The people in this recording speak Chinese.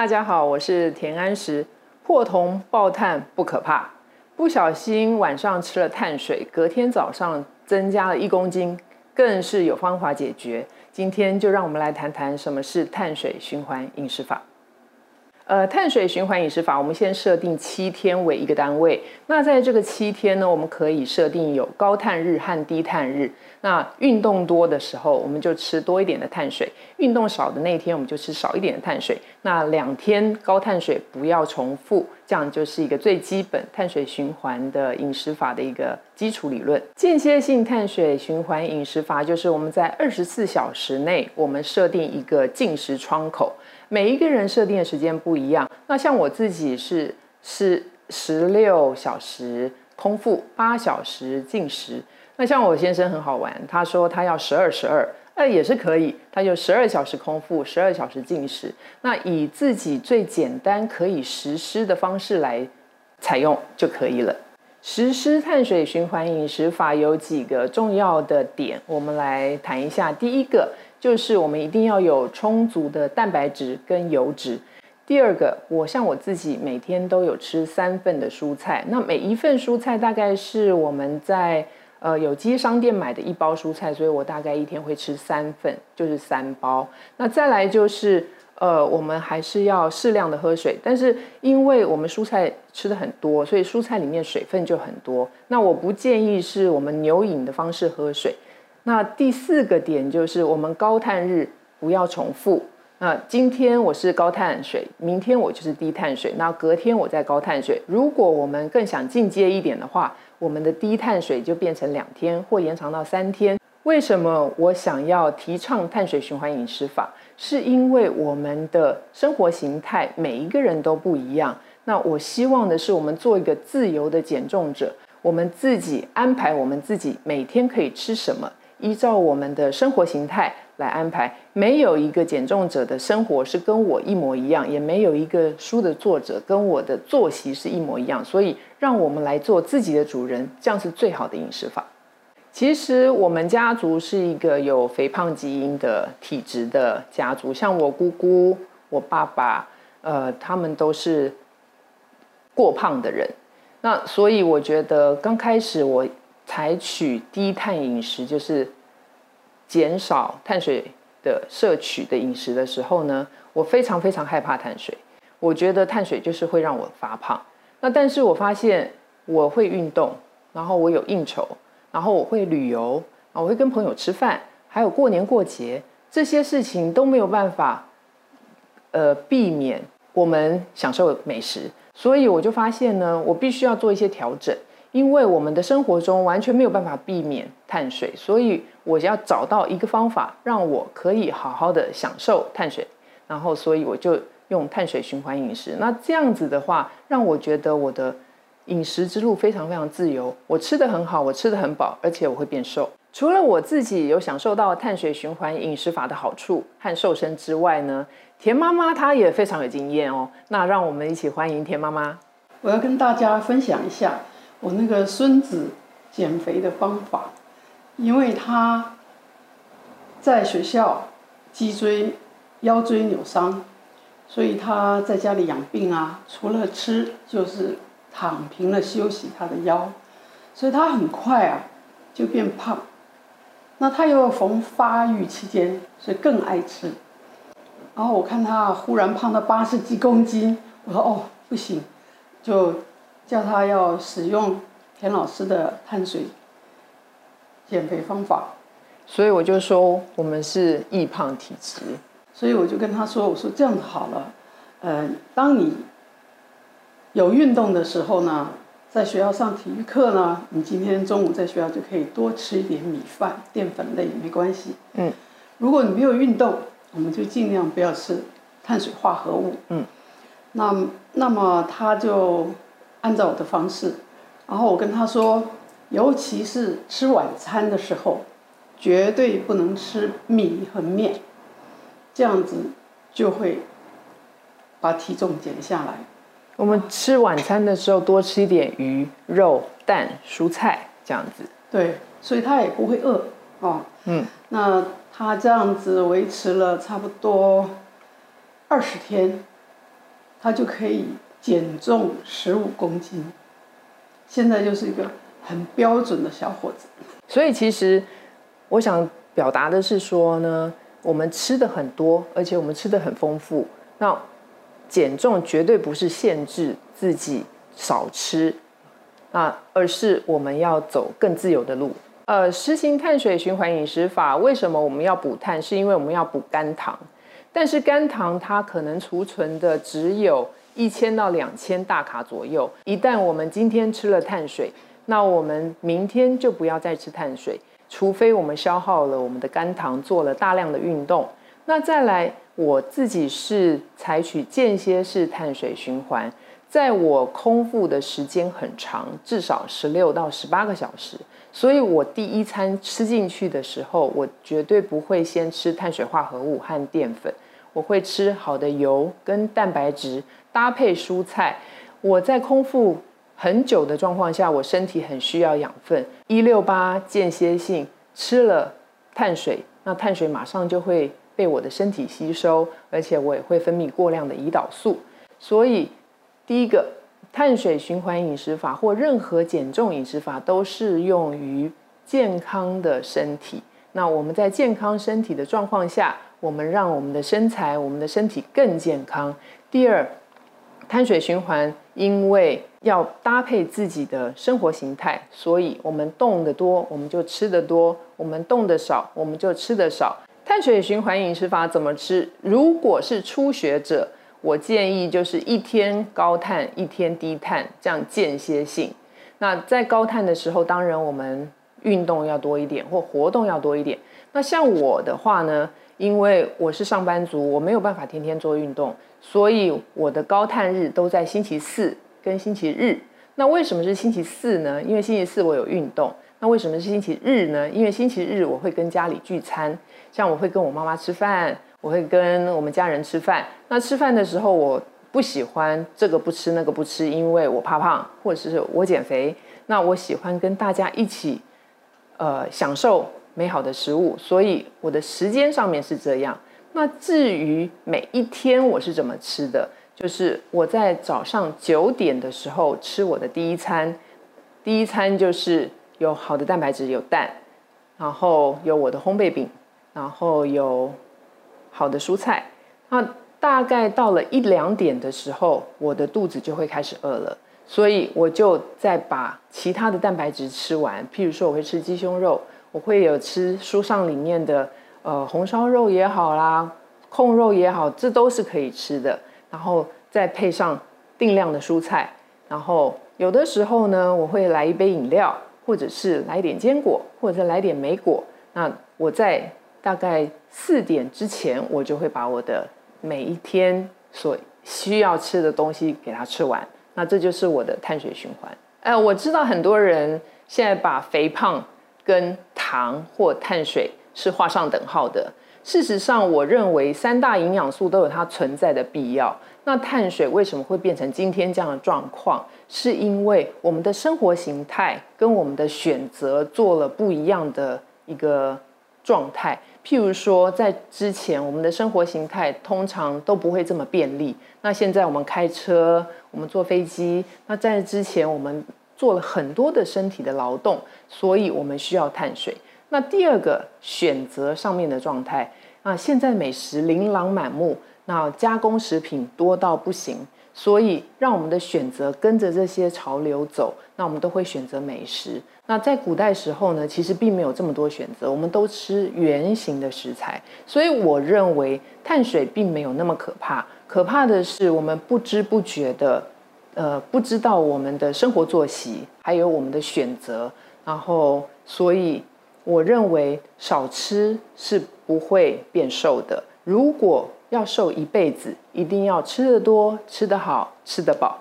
大家好，我是田安石。破铜爆碳不可怕，不小心晚上吃了碳水，隔天早上增加了一公斤，更是有方法解决。今天就让我们来谈谈什么是碳水循环饮食法。呃，碳水循环饮食法，我们先设定七天为一个单位。那在这个七天呢，我们可以设定有高碳日和低碳日。那运动多的时候，我们就吃多一点的碳水；运动少的那天，我们就吃少一点的碳水。那两天高碳水不要重复，这样就是一个最基本碳水循环的饮食法的一个基础理论。间歇性碳水循环饮食法就是我们在二十四小时内，我们设定一个进食窗口。每一个人设定的时间不一样，那像我自己是是十六小时空腹，八小时进食。那像我先生很好玩，他说他要十二十二，那也是可以，他就十二小时空腹，十二小时进食。那以自己最简单可以实施的方式来采用就可以了。实施碳水循环饮食法有几个重要的点，我们来谈一下。第一个。就是我们一定要有充足的蛋白质跟油脂。第二个，我像我自己每天都有吃三份的蔬菜，那每一份蔬菜大概是我们在呃有机商店买的一包蔬菜，所以我大概一天会吃三份，就是三包。那再来就是呃，我们还是要适量的喝水，但是因为我们蔬菜吃的很多，所以蔬菜里面水分就很多。那我不建议是我们牛饮的方式喝水。那第四个点就是我们高碳日不要重复。那今天我是高碳水，明天我就是低碳水，那隔天我再高碳水。如果我们更想进阶一点的话，我们的低碳水就变成两天或延长到三天。为什么我想要提倡碳水循环饮食法？是因为我们的生活形态每一个人都不一样。那我希望的是我们做一个自由的减重者，我们自己安排我们自己每天可以吃什么。依照我们的生活形态来安排，没有一个减重者的生活是跟我一模一样，也没有一个书的作者跟我的作息是一模一样。所以，让我们来做自己的主人，这样是最好的饮食法。其实，我们家族是一个有肥胖基因的体质的家族，像我姑姑、我爸爸，呃，他们都是过胖的人。那所以，我觉得刚开始我。采取低碳饮食，就是减少碳水的摄取的饮食的时候呢，我非常非常害怕碳水。我觉得碳水就是会让我发胖。那但是我发现我会运动，然后我有应酬，然后我会旅游，啊，我会跟朋友吃饭，还有过年过节这些事情都没有办法，呃，避免我们享受美食。所以我就发现呢，我必须要做一些调整。因为我们的生活中完全没有办法避免碳水，所以我要找到一个方法，让我可以好好的享受碳水。然后，所以我就用碳水循环饮食。那这样子的话，让我觉得我的饮食之路非常非常自由。我吃的很好，我吃的很饱，而且我会变瘦。除了我自己有享受到碳水循环饮食法的好处和瘦身之外呢，田妈妈她也非常有经验哦。那让我们一起欢迎田妈妈。我要跟大家分享一下。我那个孙子减肥的方法，因为他在学校脊椎、腰椎扭伤，所以他在家里养病啊，除了吃就是躺平了休息他的腰，所以他很快啊就变胖。那他又逢发育期间，所以更爱吃。然后我看他忽然胖到八十几公斤，我说哦不行，就。叫他要使用田老师的碳水减肥方法，所以我就说我们是易胖体质，所以我就跟他说：“我说这样子好了，呃，当你有运动的时候呢，在学校上体育课呢，你今天中午在学校就可以多吃一点米饭，淀粉类没关系。嗯，如果你没有运动，我们就尽量不要吃碳水化合物。嗯，那那么他就。按照我的方式，然后我跟他说，尤其是吃晚餐的时候，绝对不能吃米和面，这样子就会把体重减下来。我们吃晚餐的时候多吃一点鱼、肉、蛋、蔬菜，这样子。对，所以他也不会饿哦。嗯。那他这样子维持了差不多二十天，他就可以减重十五公斤。现在就是一个很标准的小伙子。所以其实我想表达的是说呢，我们吃的很多，而且我们吃的很丰富。那减重绝对不是限制自己少吃，啊而是我们要走更自由的路。呃，实行碳水循环饮食法，为什么我们要补碳？是因为我们要补肝糖。但是肝糖它可能储存的只有一千到两千大卡左右。一旦我们今天吃了碳水，那我们明天就不要再吃碳水，除非我们消耗了我们的肝糖，做了大量的运动。那再来，我自己是采取间歇式碳水循环，在我空腹的时间很长，至少十六到十八个小时。所以我第一餐吃进去的时候，我绝对不会先吃碳水化合物和淀粉，我会吃好的油跟蛋白质搭配蔬菜。我在空腹很久的状况下，我身体很需要养分，一六八间歇性吃了碳水，那碳水马上就会被我的身体吸收，而且我也会分泌过量的胰岛素。所以第一个。碳水循环饮食法或任何减重饮食法都适用于健康的身体。那我们在健康身体的状况下，我们让我们的身材、我们的身体更健康。第二，碳水循环因为要搭配自己的生活形态，所以我们动得多，我们就吃得多；我们动得少，我们就吃得少。碳水循环饮食法怎么吃？如果是初学者。我建议就是一天高碳，一天低碳，这样间歇性。那在高碳的时候，当然我们运动要多一点，或活动要多一点。那像我的话呢，因为我是上班族，我没有办法天天做运动，所以我的高碳日都在星期四跟星期日。那为什么是星期四呢？因为星期四我有运动。那为什么是星期日呢？因为星期日我会跟家里聚餐，像我会跟我妈妈吃饭。我会跟我们家人吃饭，那吃饭的时候我不喜欢这个不吃那个不吃，因为我怕胖，或者是我减肥。那我喜欢跟大家一起，呃，享受美好的食物，所以我的时间上面是这样。那至于每一天我是怎么吃的，就是我在早上九点的时候吃我的第一餐，第一餐就是有好的蛋白质，有蛋，然后有我的烘焙饼，然后有。好的蔬菜，那大概到了一两点的时候，我的肚子就会开始饿了，所以我就再把其他的蛋白质吃完。譬如说，我会吃鸡胸肉，我会有吃书上里面的呃红烧肉也好啦，控肉也好，这都是可以吃的。然后再配上定量的蔬菜，然后有的时候呢，我会来一杯饮料，或者是来点坚果，或者来点莓果。那我在。大概四点之前，我就会把我的每一天所需要吃的东西给它吃完。那这就是我的碳水循环。哎，我知道很多人现在把肥胖跟糖或碳水是画上等号的。事实上，我认为三大营养素都有它存在的必要。那碳水为什么会变成今天这样的状况？是因为我们的生活形态跟我们的选择做了不一样的一个状态。譬如说，在之前，我们的生活形态通常都不会这么便利。那现在我们开车，我们坐飞机。那在之前，我们做了很多的身体的劳动，所以我们需要碳水。那第二个选择上面的状态，那现在美食琳琅满目，那加工食品多到不行。所以，让我们的选择跟着这些潮流走，那我们都会选择美食。那在古代时候呢，其实并没有这么多选择，我们都吃圆形的食材。所以，我认为碳水并没有那么可怕，可怕的是我们不知不觉的，呃，不知道我们的生活作息，还有我们的选择。然后，所以我认为少吃是不会变瘦的。如果要瘦一辈子，一定要吃得多、吃得好、吃得饱。